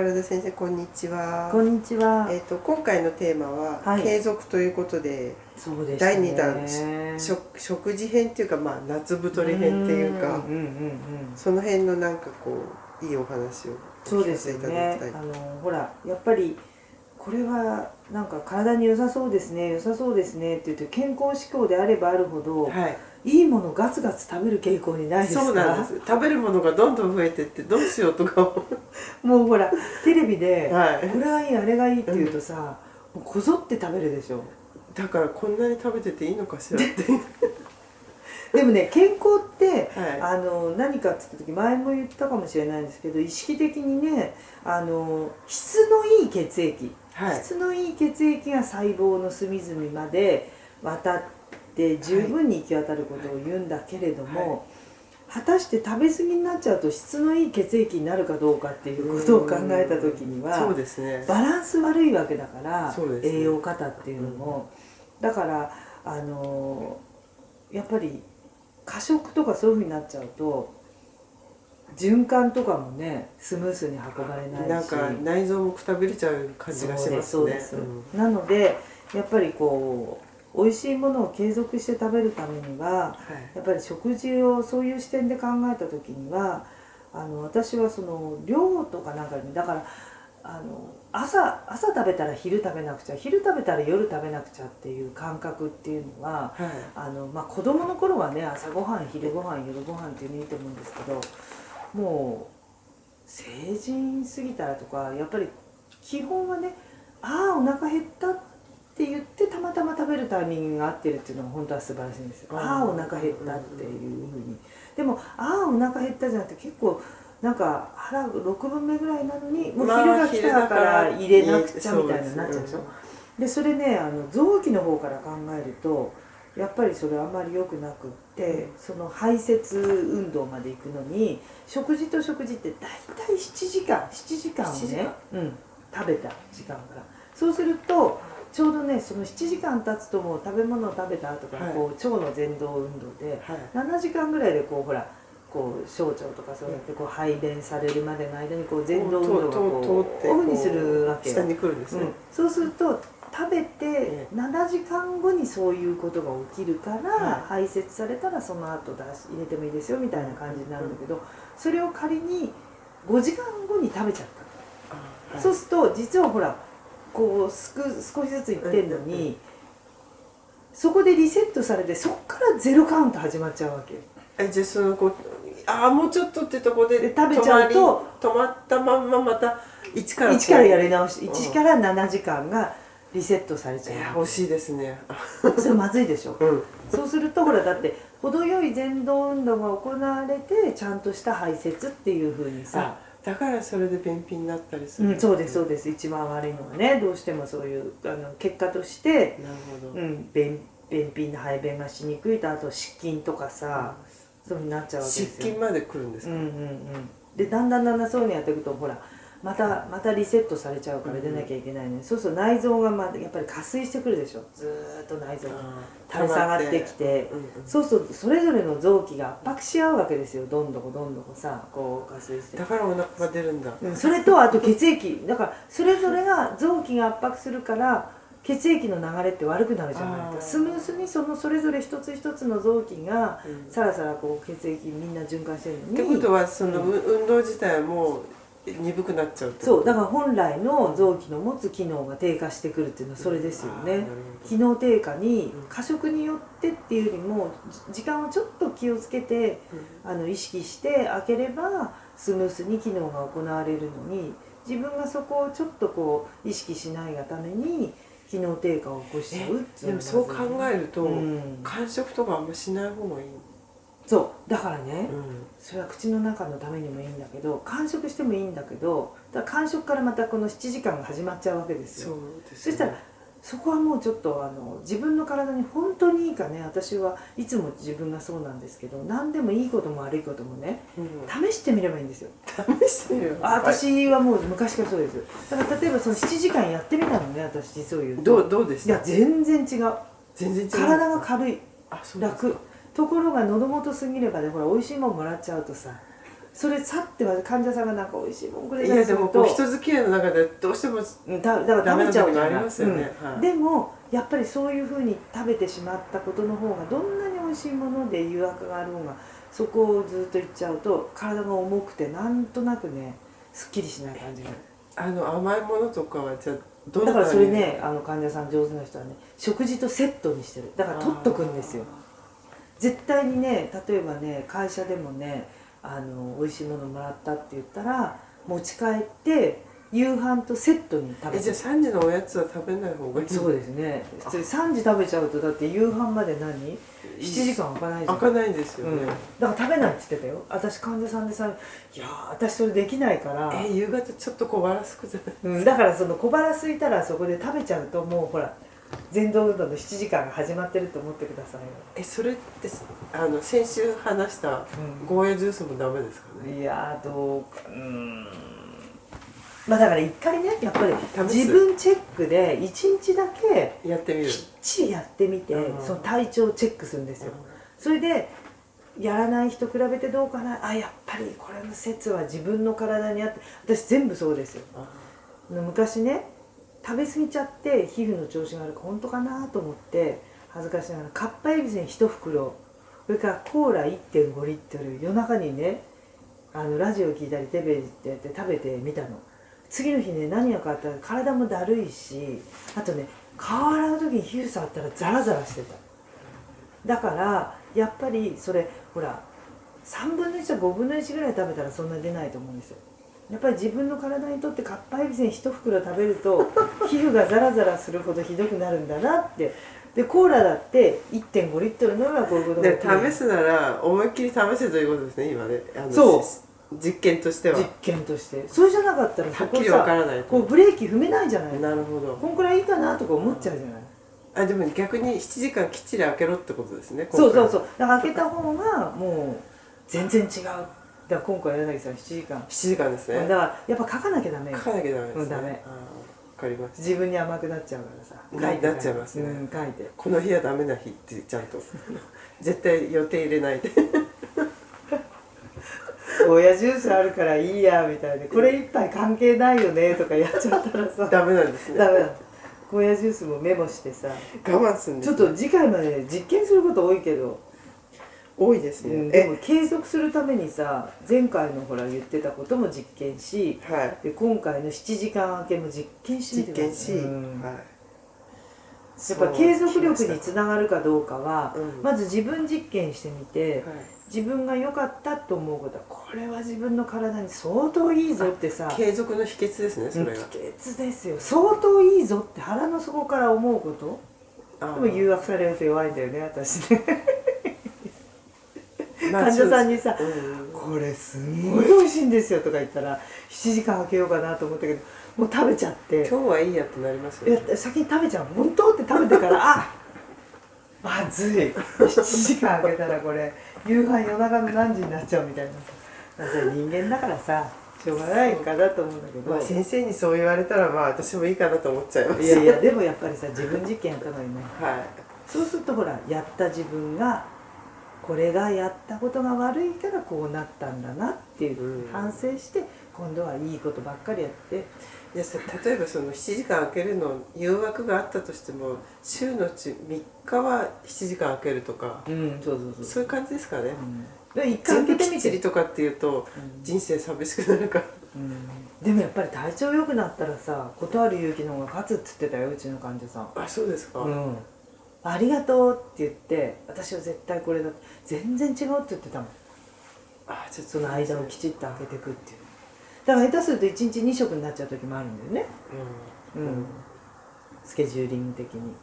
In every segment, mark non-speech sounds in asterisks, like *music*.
宝田先生こんにちは。こんにちは。えっ、と今回のテーマは、はい継続ということでそうですね。第二弾食食事編っていうかまあ夏太り編っていうかうんうんうんうん。その辺のなんかこういいお話をそうですよね。あのほらやっぱりこれはなんか体に良さそうですね良さそうですねって言って健康志向であればあるほど、はい。いいものガツガツ食べる傾向にないですか？そうなんです。食べるものがどんどん増えてってどうしようとか思もうほらテレビうで、はい。これがいいあれがいいって言うとさ、もうこぞって食べるでしょ？だからこんなに食べてていいのかしらって。*laughs* でもね健康ってはい。あの何かっつった時前も言ったかもしれないんですけど意識的にねあの質のいい血液、はい。質のいい血液が細胞の隅々まで渡って十分に行き渡ることを言うんだけれども、は果たして食べ過ぎになっちゃうと質のいい血液になるかどうかっていうことを考えた時にそうはですね。バランス悪いわけだから、ね。栄養過多っていうのも、だからあのやっぱり過食とかそういうふうになっちゃうと循環とかもねスムースに運ばれないし。なんか内臓もくたびれちゃう感じがしますね。そうですそうです。うん。なのでやっぱりこう美味しいものを継続して食べるためにははい。やっぱり食事をそういう視点で考えた時にはあの私はその量とかなんかにだからあの朝朝食べたら昼食べなくちゃ昼食べたら夜食べなくちゃっていう感覚っていうのははい。あの、まあ、子供の頃はね朝ごはん昼ごはん夜ごはんっていうのいいと思うんですけどもう成人過ぎたらとかやっぱり基本はねああお腹減ったって言ってたまたま食べるタイミングが合ってるっていうのが本当は素晴らしいんですよ。うん。ああお腹減ったっていうふうに。でもああお腹減ったじゃなくて結構なんか腹6分目ぐらいなのにもうまあ昼が来たから入れなくちゃみたいになっちゃうでしょ？でそれねあの臓器の方から考えるとやっぱりそれあんまり良くなくって、その排泄運動まで行くのに食事と食事って大体7時間7時間を7時ね間、うん、食べた時間から。そうするとちょうどねその7時間経つともう食べ物を食べた後からはい。こう、腸の蠕動運動ではい。7時間ぐらいでこうほらこう小腸とかそうやってこう排便されるまでの間にこう蠕動運動がこう通ってオフにするわけよ。下に来るんですね。うん、そうすると食べてえ7時間後にそういうことが起きるから、はい。排泄されたらその後出し入れてもいいですよみたいな感じになるんだけど、それを仮に5時間後に食べちゃった、そうすると実はほらこうすく少しずついってんのに、うんうんそこでリセットされてそこからゼロカウント始まっちゃうわけ。よえじゃあそのこああもうちょっとってとこでで食べちゃうと止まったまんままた一から1からやり直しうん。1から7時間がリセットされちいやゃう惜しいですね。それまずいでしょ。うん。そうするとほらだって程よい蠕動運動が行われてちゃんとした排泄っていうふうにさ、だからそれで便秘になったりする、うん、そうですそうです。一番悪いのはねどうしてもそういうあの結果として、なるほど、うん、便便秘の排便がしにくいとあと失禁とかさ、そういうふうになっちゃうわけですよ。失禁まで来るんですか、うんうんうん、でだんだんだんだんそういうのやっていくとほらまたまたリセットされちゃうから出なきゃいけないのに、そうすると内臓がまやっぱり加水してくるでしょ。ずーっと内臓が垂れ下がってきて。うんうん。そうするとそれぞれの臓器が圧迫し合うわけですよ。どんどこどんどこさこう加水して。だからお腹が出るんだ、うんそれとあと血液。だからそれぞれが臓器が圧迫するから血液の流れって悪くなるじゃないか。スムースにそのそれぞれ一つ一つの臓器がうん。さらさらこう血液みんな循環してるってのにことはその、う運動自体はもう鈍くなっちゃうそうだかから本来の臓器の持つ機能が低下してくるっていうのはそれですよね、機昨能低下にうん過食によってっていうよりもじ時間をちょっと気をつけてあの意識して開ければスムースに機能が行われるのに自分がそこをちょっとこう意識しないがために機能低下を起こしちゃうっていでもそう考えると、うん。間食とかあんましない方がいい、そうだからね、うん。それは口の中のためにもいいんだけど完食してもいいんだけどだから完食からまたこの7時間が始まっちゃうわけですよ。そうですそしたらそこはもうちょっとあの自分の体に本当にいいかね私はいつも自分がそうなんですけど何でもいいことも悪いこともねうん。試してみればいいんですよ。試してみようあ私はもう昔からそうですだから例えばその7時間やってみたのね私実を言うと。どうどうでしいやた全然違う。全然違う。体が軽い。楽ところが喉元過ぎればねほら美味しいもんもらっちゃうとさそれさっては患者さんがなんか美味しいもんくれいたりするやでも人付き合いの中でどうしてもうんだだから食べちゃうじゃないね、うん。はい。でもやっぱりそういうふうに食べてしまったことの方がどんなに美味しいもので誘惑がある方がそこをずっといっちゃうと体が重くてなんとなくねすっきりしない感じがあの甘いものとかはじゃあどだからそれねあの患者さん上手な人はね食事とセットにしてる。だから取っとくんですよ絶対にね例えばね会社でもねあの美味しいものもらったって言ったら持ち帰って夕飯とセットに食べえじゃあて3時のおやつは食べない方がいいそうですね。普通3時食べちゃうとだって夕飯まで何？7時間空かないじゃん。開かないんですようん、ねだ、から食べないって言ってたよ。私患者さんでさ「いやー私それできないから」え夕方ちょっと小腹すくじゃないうん、だからその小腹空いたらそこで食べちゃうともうほら全動運動の7時間が始まってると思ってくださいよ、えそれってあの先週話したゴーヤジュースもダメですかね？いやーどうかうん。まあだから一回ねやっぱり自分チェックで一日だけやってみる。きっちりやってみてうん。その体調をチェックするんですよ。それでやらない人比べてどうかな？あやっぱりこれの説は自分の体にあって私全部そうですよ。あ。昔ね食べ過ぎちゃって皮膚の調子が悪く本当かなと思って恥ずかしながらカッパエビせん1袋それからコーラ1.5リットル夜中にねあのラジオ聞いたりテレビで食べてみたの。次の日ね何が変わったら体もだるいしあとね顔洗う時に皮膚触ったらザラザラしてた。だからやっぱりそれほら3分の1は5分の1ぐらい食べたらそんな出ないと思うんですよ。やっぱり自分の体にとってカッパエビせん1袋食べると皮膚がザラザラするほどひどくなるんだなって。でコーラだって1.5リットル飲めばこういうことがで試すなら思いっきり試せということですね今ね。あのそう。し実験としては。実験として。それじゃなかったらはっきりそこさわからないこうブレーキ踏めないじゃない。なるほど。こんくらいいいかなとか思っちゃうじゃない。あでも逆に7時間きっちり開けろってことですねそうそうそうう。だから開けた方がもう全然違うだから今回柳さん7時間。7時間ですね。だからやっぱ書かなきゃダメよ。書かなきゃダメですね、うんダメ。わかりました自分に甘くなっちゃうからさ。な書いてなっちゃいますね。うん書いて。この日はダメな日ってちゃんと。*laughs* 絶対予定入れないで親ジュースあるからいいやみたいなこれ一杯関係ないよねとかやっちゃったらさ。ダメなんですね。ダメだゴーヤジュースもメモしてさ。我慢するんですちょっと次回まで実験すること多いけど、多いですね、うん、でも継続するためにさ前回のほら言ってたことも実験しえはい。で今回の7時間明けも実験してみて実験し、さいうん。はい。やっぱ継続力につながるかどうかは、うん。まず自分実験してみて、はい。自分が良かったと思うことはこれは自分の体に相当いいぞってさ。継続の秘訣ですねそれが、秘訣ですよ。相当いいぞって腹の底から思うこと？あでも誘惑されると弱いんだよね私ね。まあ *laughs* 患者さんにさこれすんごい美味しいんですよとか言ったら7時間空けようかなと思ったけどもう食べちゃって。今日はいいやってなりますよいや先に食べちゃう。本当って食べてからあまずい。7時間空けたらこれ夕飯夜中の何時になっちゃうみたいなさ。人間だからさしょうがないかなと思うんだけど、まあ先生にそう言われたらまあ私もいいかなと思っちゃいます。いや。いや *laughs* でもやっぱりさ自分実験やった方がいいね。はい。そうするとほらやった自分がこれがやったことが悪いからこうなったんだなっていううん。反省して今度はいいことばっかりやって。いやさ例えばその7時間空けるの誘惑があったとしても週のうち3日は7時間空けるとかうんそうそうそう。そういう感じですかね、うん。で一回開けてみ全部きっちりて、とかっていうとうん。人生寂しくなるから。うん。でもやっぱり体調良くなったらさ断る勇気の方が勝つって言ってたようちの患者さん。あそうですか、うんありがとうって言って私は絶対これだ全然違うって言ってたもん。あちょっとその間をきちっと開けていくっていう。だから下手すると1日2食になっちゃう時もあるんだよね。うん、うん。スケジューリング的に。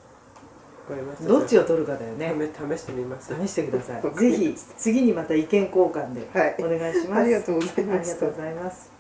わかりましたどっちを取るかだよね。試試してみます。試してください。ぜひ次にまた意見交換ではい。お願いします、ありがとうございありがとうございます